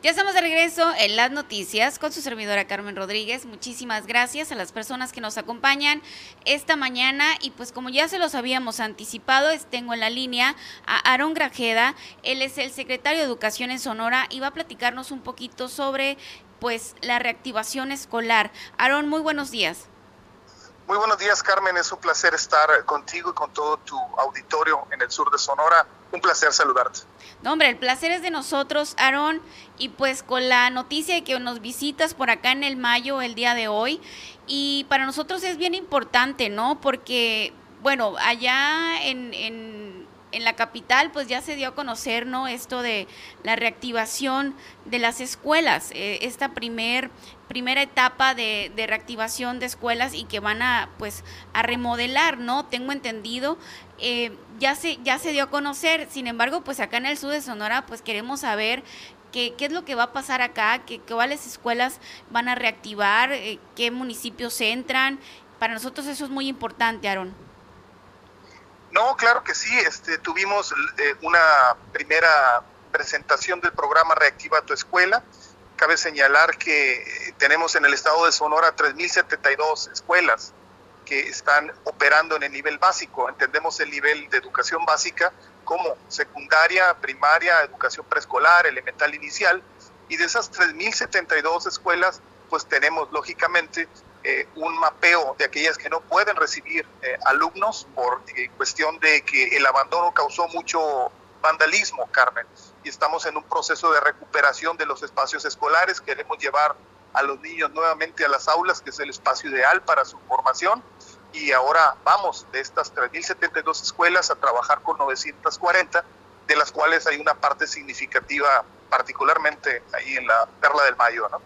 Ya estamos de regreso en las noticias con su servidora Carmen Rodríguez. Muchísimas gracias a las personas que nos acompañan esta mañana y pues como ya se los habíamos anticipado, tengo en la línea a Aaron Grajeda. Él es el secretario de Educación en Sonora y va a platicarnos un poquito sobre pues la reactivación escolar. Aaron, muy buenos días. Muy buenos días, Carmen. Es un placer estar contigo y con todo tu auditorio en el sur de Sonora. Un placer saludarte. No, hombre, el placer es de nosotros, Aarón. Y pues con la noticia de que nos visitas por acá en el mayo, el día de hoy. Y para nosotros es bien importante, ¿no? Porque, bueno, allá en, en en la capital pues ya se dio a conocer no esto de la reactivación de las escuelas eh, esta primer primera etapa de, reactivación de escuelas y que van a pues a remodelar no tengo entendido eh, ya se ya se dio a conocer sin embargo pues acá en el sur de Sonora pues queremos saber ¿Qué, ¿Qué, es lo que va a pasar acá? ¿Qué, cuáles escuelas van a reactivar? Eh, ¿Qué municipios entran? Para nosotros eso es muy importante, Aaron. No, claro que sí. Este, tuvimos eh, una primera presentación del programa Reactiva tu Escuela. Cabe señalar que tenemos en el estado de Sonora 3.072 escuelas que están operando en el nivel básico. Entendemos el nivel de educación básica como secundaria, primaria, educación preescolar, elemental inicial. Y de esas 3.072 escuelas, pues tenemos lógicamente eh, un mapeo de aquellas que no pueden recibir eh, alumnos por eh, cuestión de que el abandono causó mucho vandalismo, Carmen, y estamos en un proceso de recuperación de los espacios escolares, queremos llevar a los niños nuevamente a las aulas, que es el espacio ideal para su formación, y ahora vamos de estas 3.072 escuelas a trabajar con 940, de las cuales hay una parte significativa, particularmente ahí en la Perla del Mayo, ¿no?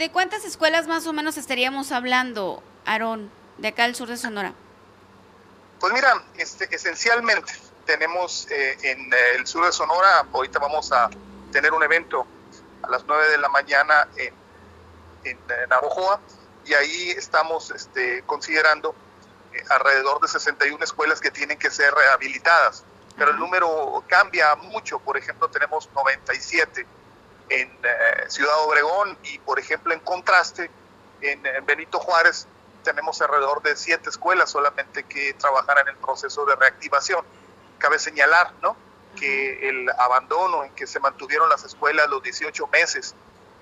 ¿De cuántas escuelas más o menos estaríamos hablando, Aarón, de acá al sur de Sonora? Pues mira, este, esencialmente tenemos eh, en eh, el sur de Sonora, ahorita vamos a tener un evento a las 9 de la mañana en, en, Navojoa y ahí estamos este, considerando eh, alrededor de 61 escuelas que tienen que ser rehabilitadas, pero el número cambia mucho, por ejemplo tenemos 97 en eh, Ciudad Obregón y, por ejemplo, en contraste, en, Benito Juárez tenemos alrededor de siete escuelas solamente que trabajan en el proceso de reactivación. Cabe señalar, ¿no? que el abandono en que se mantuvieron las escuelas los 18 meses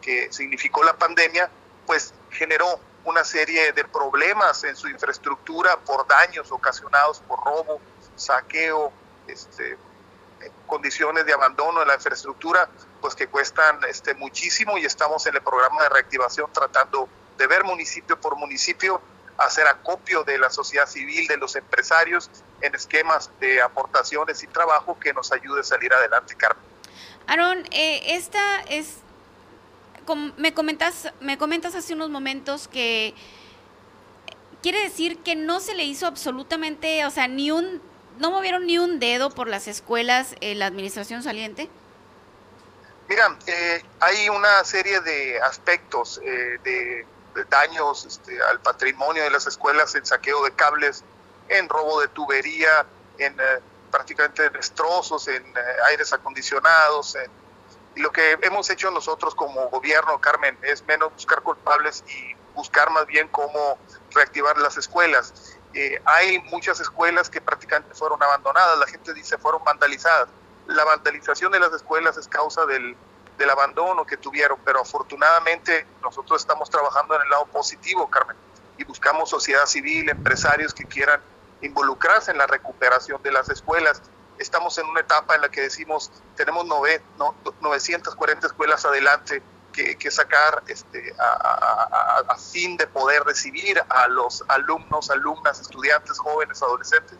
que significó la pandemia, pues generó una serie de problemas en su infraestructura por daños ocasionados por robo, saqueo, este, condiciones de abandono en la infraestructura, pues que cuestan este, muchísimo y estamos en el programa de reactivación tratando de ver municipio por municipio, hacer acopio de la sociedad civil, de los empresarios en esquemas de aportaciones y trabajo que nos ayude a salir adelante, Carmen. Aaron, eh, esta es, me comentas, me comentas hace unos momentos que quiere decir que no se le hizo absolutamente, o sea, ni un no movieron ni un dedo por las escuelas en la administración saliente? Mira, eh, hay una serie de aspectos eh, de, daños este, al patrimonio de las escuelas en saqueo de cables, en robo de tubería, en eh, prácticamente destrozos, en aires acondicionados. y lo que hemos hecho nosotros como gobierno, Carmen, es menos buscar culpables y buscar más bien cómo reactivar las escuelas. Eh, hay muchas escuelas que prácticamente fueron abandonadas, la gente dice fueron vandalizadas. La vandalización de las escuelas es causa del, del abandono que tuvieron, pero afortunadamente nosotros estamos trabajando en el lado positivo, Carmen, y buscamos sociedad civil, empresarios que quieran involucrarse en la recuperación de las escuelas. Estamos en una etapa en la que decimos, tenemos nove, no, 940 escuelas adelante, que, sacar este, a, fin de poder recibir a los alumnos, alumnas, estudiantes, jóvenes, adolescentes.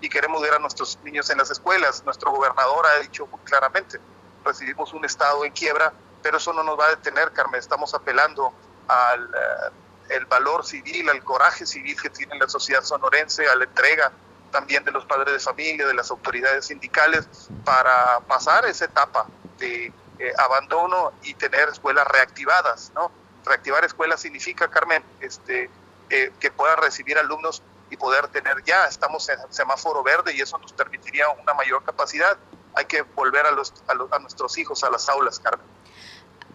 Y queremos ver a nuestros niños en las escuelas. Nuestro gobernador ha dicho muy claramente, recibimos un Estado en quiebra, pero eso no nos va a detener, Carmen. Estamos apelando al eh, el valor civil, al coraje civil que tiene la sociedad sonorense, a la entrega también de los padres de familia, de las autoridades sindicales, para pasar esa etapa de eh, abandono y tener escuelas reactivadas, ¿no? Reactivar escuelas significa, Carmen, este, eh, que puedan recibir alumnos y poder tener ya, estamos en semáforo verde y eso nos permitiría una mayor capacidad. Hay que volver a, los, a, nuestros hijos a las aulas, Carmen.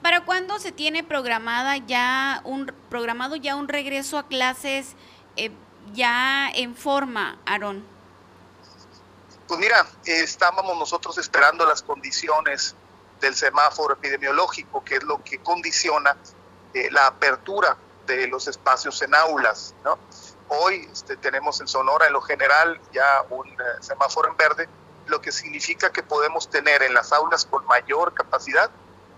¿Para cuándo se tiene programada ya un programado ya un regreso a clases eh, ya en forma, Aarón? Pues mira, estábamos nosotros esperando las condiciones del semáforo epidemiológico, que es lo que condiciona eh, la apertura de los espacios en aulas. ¿no? Hoy este, tenemos en Sonora, en lo general, ya un eh, semáforo en verde, lo que significa que podemos tener en las aulas con mayor capacidad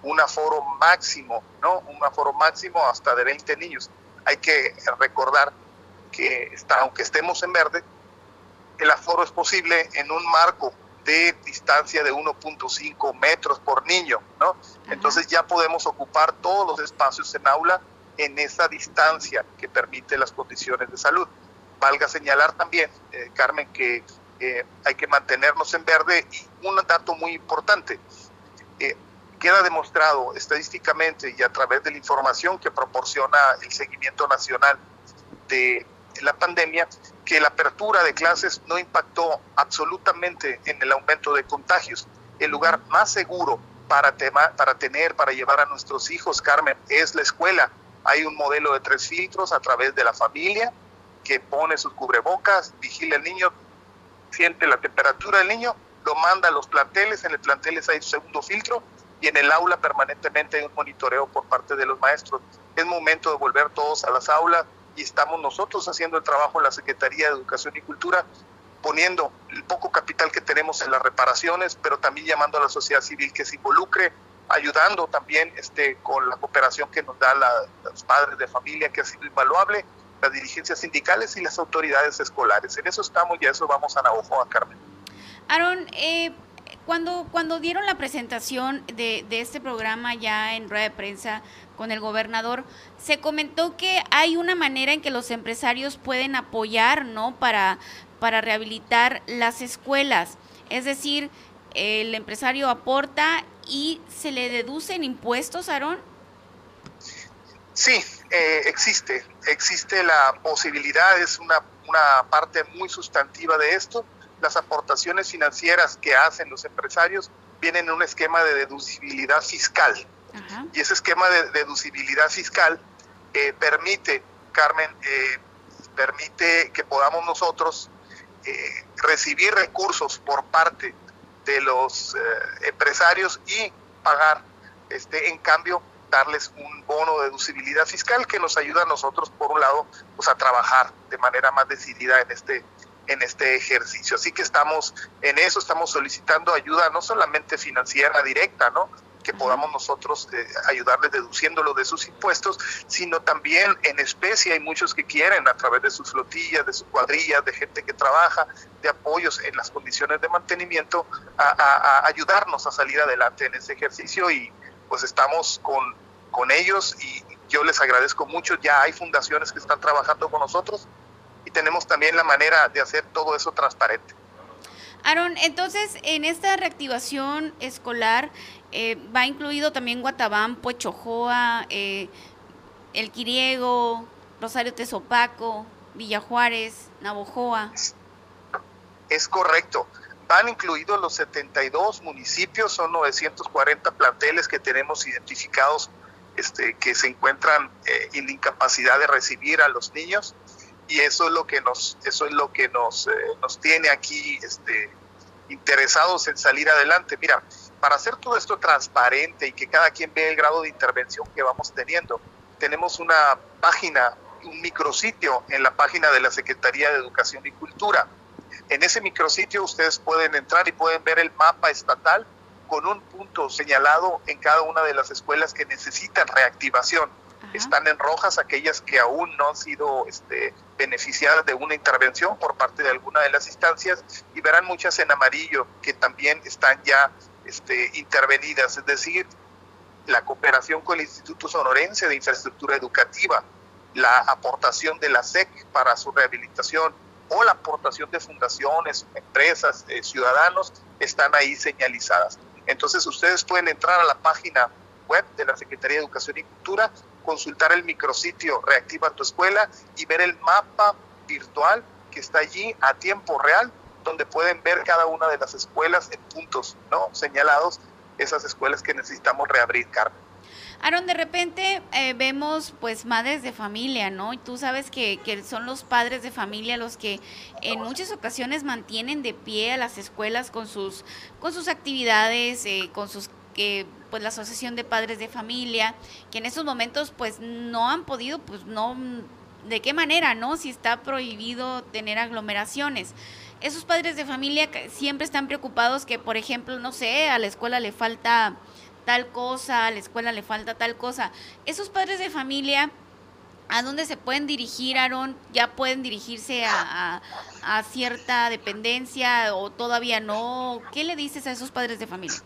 un aforo máximo, ¿no? Un aforo máximo hasta de 20 niños. Hay que recordar que está, aunque estemos en verde, el aforo es posible en un marco de distancia de 1.5 metros por niño, ¿no? Entonces ya podemos ocupar todos los espacios en aula en esa distancia que permite las condiciones de salud. Valga señalar también, eh, Carmen, que eh, hay que mantenernos en verde y un dato muy importante, eh, queda demostrado estadísticamente y a través de la información que proporciona el seguimiento nacional de la pandemia, que la apertura de clases no impactó absolutamente en el aumento de contagios. El lugar más seguro para, para tener, para llevar a nuestros hijos, Carmen, es la escuela. Hay un modelo de tres filtros a través de la familia que pone sus cubrebocas, vigila al niño, siente la temperatura del niño, lo manda a los planteles, en el planteles hay un segundo filtro y en el aula permanentemente hay un monitoreo por parte de los maestros. Es momento de volver todos a las aulas, y estamos nosotros haciendo el trabajo en la Secretaría de Educación y Cultura, poniendo el poco capital que tenemos en las reparaciones, pero también llamando a la sociedad civil que se involucre, ayudando también este, con la cooperación que nos da los padres de familia, que ha sido invaluable, las dirigencias sindicales y las autoridades escolares. En eso estamos y a eso vamos a Navajo, a Carmen. Aaron, eh, cuando, cuando dieron la presentación de, de este programa ya en rueda de prensa, con el gobernador, se comentó que hay una manera en que los empresarios pueden apoyar, ¿no? Para, para rehabilitar las escuelas. Es decir, el empresario aporta y se le deducen impuestos, Aarón. Sí, eh, existe, existe la posibilidad, es una, una parte muy sustantiva de esto. Las aportaciones financieras que hacen los empresarios vienen en un esquema de deducibilidad fiscal. Y ese esquema de deducibilidad fiscal eh, permite, Carmen, eh, permite que podamos nosotros eh, recibir recursos por parte de los empresarios y pagar, este, en cambio, darles un bono de deducibilidad fiscal que nos ayuda a nosotros, por un lado, pues a trabajar de manera más decidida en este en este ejercicio. Así que estamos en eso, estamos solicitando ayuda no solamente financiera directa, ¿no? Que podamos nosotros eh, ayudarles deduciéndolo de sus impuestos, sino también en especie hay muchos que quieren a través de sus flotillas, de sus cuadrillas, de gente que trabaja, de apoyos en las condiciones de mantenimiento, a, ayudarnos a salir adelante en ese ejercicio y pues estamos con, con ellos y yo les agradezco mucho, ya hay fundaciones que están trabajando con nosotros y tenemos también la manera de hacer todo eso transparente. Aaron, entonces en esta reactivación escolar eh, va incluido también Guatabán, Pochojoa, eh, El Quiriego, Rosario Tezopaco, Villa Juárez, Navojoa. Es correcto. Van incluidos los 72 municipios, son 940 planteles que tenemos identificados este, que se encuentran eh, en incapacidad de recibir a los niños y eso es lo que nos eso es lo que nos, eh, nos tiene aquí este, interesados en salir adelante. Mira, para hacer todo esto transparente y que cada quien vea el grado de intervención que vamos teniendo, tenemos una página, un micrositio en la página de la Secretaría de Educación y Cultura. En ese micrositio ustedes pueden entrar y pueden ver el mapa estatal con un punto señalado en cada una de las escuelas que necesitan reactivación. Están en rojas aquellas que aún no han sido este, beneficiadas de una intervención por parte de alguna de las instancias y verán muchas en amarillo que también están ya este, intervenidas, es decir, la cooperación con el Instituto Sonorense de Infraestructura Educativa, la aportación de la SEC para su rehabilitación o la aportación de fundaciones, empresas, eh, ciudadanos, están ahí señalizadas. Entonces ustedes pueden entrar a la página web de la Secretaría de Educación y Cultura, consultar el micrositio Reactiva tu Escuela y ver el mapa virtual que está allí a tiempo real donde pueden ver cada una de las escuelas en puntos ¿no? señalados, esas escuelas que necesitamos reabrir, Carmen. Aaron, de repente eh, vemos pues madres de familia, ¿no? Y tú sabes que, son los padres de familia los que en muchas ocasiones mantienen de pie a las escuelas con sus, con sus actividades, eh, con sus que pues la asociación de padres de familia que en estos momentos pues no han podido pues no de qué manera no si está prohibido tener aglomeraciones esos padres de familia siempre están preocupados que por ejemplo no sé a la escuela le falta tal cosa a la escuela le falta tal cosa esos padres de familia ¿A dónde se pueden dirigir, Aaron? ¿Ya pueden dirigirse a, a, cierta dependencia o todavía no? ¿Qué le dices a esos padres de familia?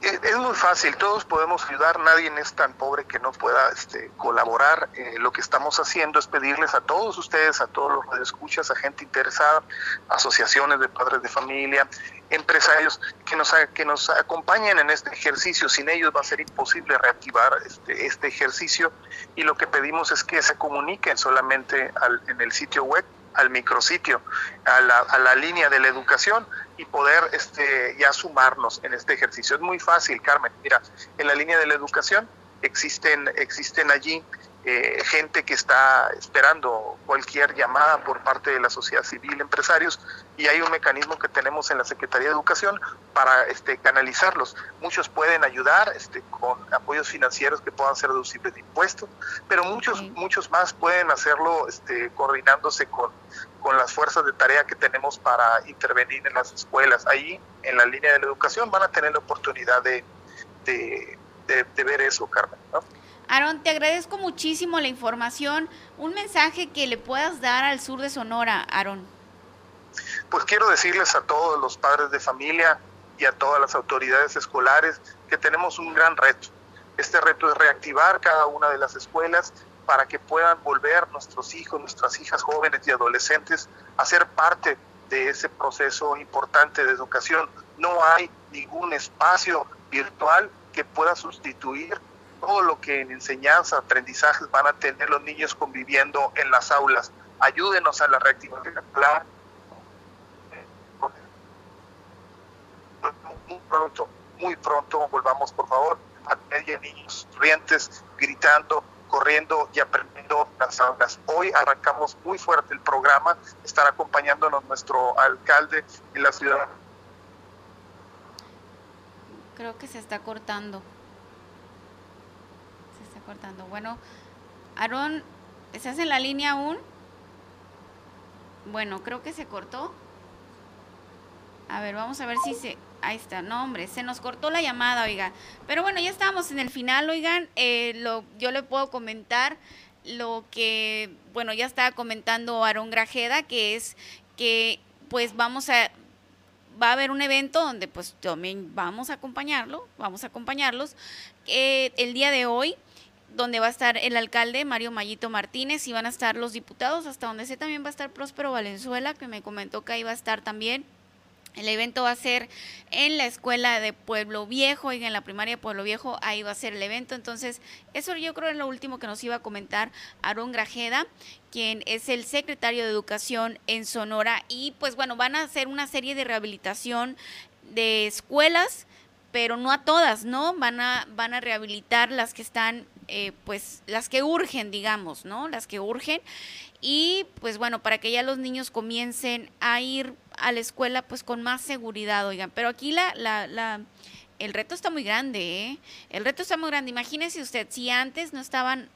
Es muy fácil, todos podemos ayudar, nadie es tan pobre que no pueda este, colaborar. Eh, lo que estamos haciendo es pedirles a todos ustedes, a todos los escuchas, a gente interesada, asociaciones de padres de familia, empresarios, que nos, que nos acompañen en este ejercicio. Sin ellos va a ser imposible reactivar este, este ejercicio y lo que pedimos es que se comuniquen solamente en el sitio web al micrositio, a la, a la línea de la educación y poder este, ya sumarnos en este ejercicio. Es muy fácil, Carmen. Mira, en la línea de la educación existen, existen allí eh, gente que está esperando cualquier llamada por parte de la sociedad civil, empresarios, y hay un mecanismo que tenemos en la Secretaría de Educación para este, canalizarlos. Muchos pueden ayudar este, con apoyos financieros que puedan ser deducibles de impuestos, pero muchos, muchos más pueden hacerlo este, coordinándose con, con las fuerzas de tarea que tenemos para intervenir en las escuelas. Ahí, en la línea de la educación, van a tener la oportunidad de, de, de ver eso, Carmen. ¿no? Aaron, te agradezco muchísimo la información. Un mensaje que le puedas dar al sur de Sonora, Aaron. Pues quiero decirles a todos los padres de familia y a todas las autoridades escolares que tenemos un gran reto. Este reto es reactivar cada una de las escuelas para que puedan volver nuestros hijos, nuestras hijas jóvenes y adolescentes a ser parte de ese proceso importante de educación. No hay ningún espacio virtual que pueda sustituir todo lo que en enseñanza, aprendizajes van a tener los niños conviviendo en las aulas. Ayúdenos a la reactivación escolar. Muy pronto, muy pronto volvamos por favor a tener niños rientes, gritando, corriendo y aprendiendo las aulas. Hoy arrancamos muy fuerte el programa, estará acompañándonos nuestro alcalde en la ciudad. Creo que se está cortando cortando. Bueno, Aarón, ¿estás en la línea aún? Bueno, creo que se cortó. A ver, vamos a ver si se... Ahí está, no hombre, se nos cortó la llamada, oiga. Pero bueno, ya estamos en el final, oigan. Eh, lo, yo le puedo comentar lo que, bueno, ya estaba comentando Aarón Grajeda, que es que pues vamos a va a haber un evento donde pues también vamos a acompañarlo, vamos a acompañarlos eh, el día de hoy donde va a estar el alcalde Mario Mayito Martínez y van a estar los diputados, hasta donde sé también va a estar Próspero Valenzuela, que me comentó que ahí va a estar también. El evento va a ser en la escuela de Pueblo Viejo y en la primaria de Pueblo Viejo, ahí va a ser el evento. Entonces, eso yo creo es lo último que nos iba a comentar Aarón Grajeda, quien es el secretario de Educación en Sonora. Y pues bueno, van a hacer una serie de rehabilitación de escuelas, pero no a todas, ¿no? Van a, van a rehabilitar las que están eh, pues las que urgen, digamos, ¿no? Las que urgen. Y pues bueno, para que ya los niños comiencen a ir a la escuela pues con más seguridad, oigan. Pero aquí la, la, la el reto está muy grande, ¿eh? El reto está muy grande. Imagínese usted, si antes no estaban,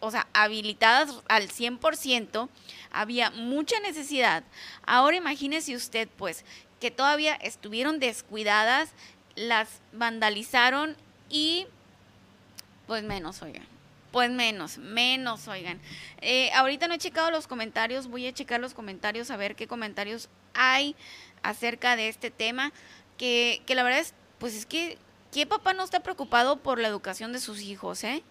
o sea, habilitadas al 100%, había mucha necesidad. Ahora imagínese usted, pues, que todavía estuvieron descuidadas, las vandalizaron y pues menos, oigan. Pues menos, menos, oigan. Eh, ahorita no he checado los comentarios, voy a checar los comentarios a ver qué comentarios hay acerca de este tema, que, que la verdad es, pues es que, ¿qué papá no está preocupado por la educación de sus hijos, eh?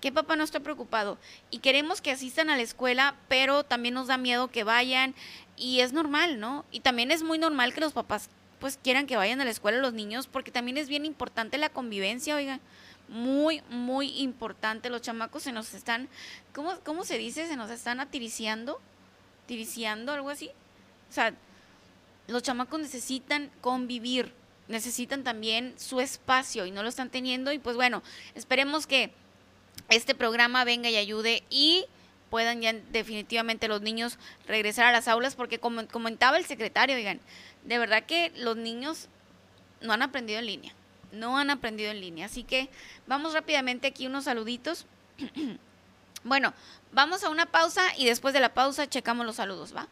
¿Qué papá no está preocupado? Y queremos que asistan a la escuela, pero también nos da miedo que vayan y es normal, ¿no? Y también es muy normal que los papás pues quieran que vayan a la escuela los niños, porque también es bien importante la convivencia, oigan muy, muy importante. Los chamacos se nos están, ¿cómo, cómo se dice? Se nos están atiriciando, tiriciando, algo así. O sea, los chamacos necesitan convivir, necesitan también su espacio y no lo están teniendo y pues bueno, esperemos que este programa venga y ayude y puedan ya definitivamente los niños regresar a las aulas porque como comentaba el secretario, digan, de verdad que los niños no han aprendido en línea, no han aprendido en línea, así que vamos rápidamente aquí unos saluditos. bueno, vamos a una pausa y después de la pausa checamos los saludos, ¿va?